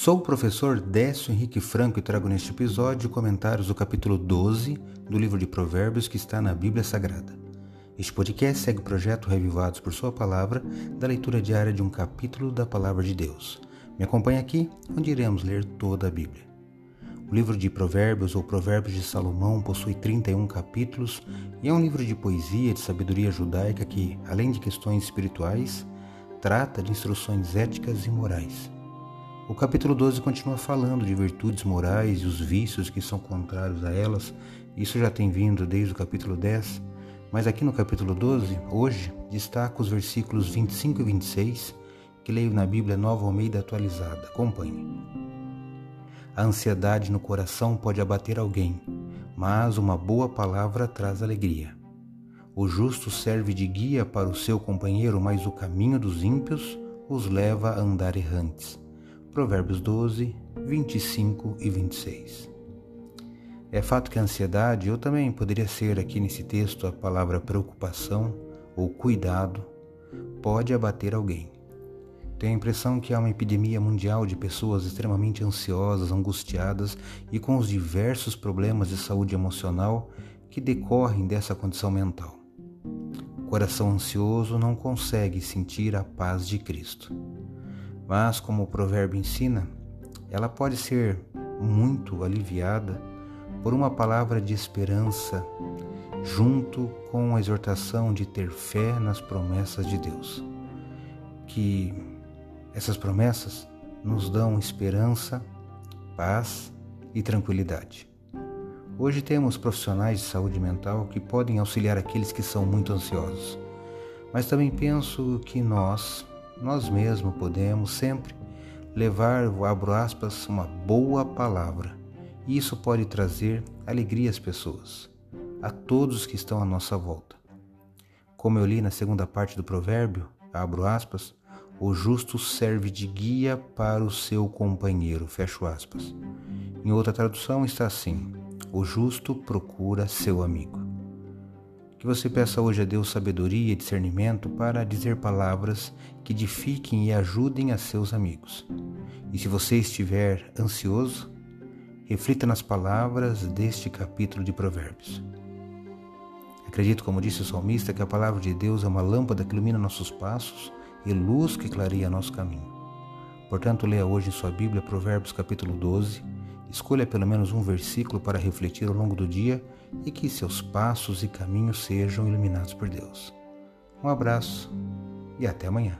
Sou o professor Décio Henrique Franco e trago neste episódio comentários do capítulo 12 do livro de Provérbios que está na Bíblia Sagrada. Este podcast segue o projeto Revivados por Sua Palavra, da leitura diária de um capítulo da Palavra de Deus. Me acompanhe aqui, onde iremos ler toda a Bíblia. O livro de Provérbios ou Provérbios de Salomão possui 31 capítulos e é um livro de poesia de sabedoria judaica que, além de questões espirituais, trata de instruções éticas e morais. O capítulo 12 continua falando de virtudes morais e os vícios que são contrários a elas. Isso já tem vindo desde o capítulo 10, mas aqui no capítulo 12, hoje, destaca os versículos 25 e 26, que leio na Bíblia Nova Almeida atualizada. Acompanhe. A ansiedade no coração pode abater alguém, mas uma boa palavra traz alegria. O justo serve de guia para o seu companheiro, mas o caminho dos ímpios os leva a andar errantes. Provérbios 12, 25 e 26. É fato que a ansiedade, ou também poderia ser aqui nesse texto a palavra preocupação ou cuidado, pode abater alguém. Tenho a impressão que há uma epidemia mundial de pessoas extremamente ansiosas, angustiadas e com os diversos problemas de saúde emocional que decorrem dessa condição mental. O coração ansioso não consegue sentir a paz de Cristo. Mas, como o provérbio ensina, ela pode ser muito aliviada por uma palavra de esperança, junto com a exortação de ter fé nas promessas de Deus. Que essas promessas nos dão esperança, paz e tranquilidade. Hoje temos profissionais de saúde mental que podem auxiliar aqueles que são muito ansiosos, mas também penso que nós, nós mesmos podemos sempre levar, abro aspas, uma boa palavra. E isso pode trazer alegria às pessoas, a todos que estão à nossa volta. Como eu li na segunda parte do provérbio, abro aspas, o justo serve de guia para o seu companheiro, fecho aspas. Em outra tradução está assim: o justo procura seu amigo. Que você peça hoje a Deus sabedoria e discernimento para dizer palavras que edifiquem e ajudem a seus amigos. E se você estiver ansioso, reflita nas palavras deste capítulo de Provérbios. Acredito, como disse o salmista, que a palavra de Deus é uma lâmpada que ilumina nossos passos e luz que clareia nosso caminho. Portanto, leia hoje em sua Bíblia Provérbios capítulo 12, escolha pelo menos um versículo para refletir ao longo do dia e que seus passos e caminhos sejam iluminados por Deus. Um abraço e até amanhã.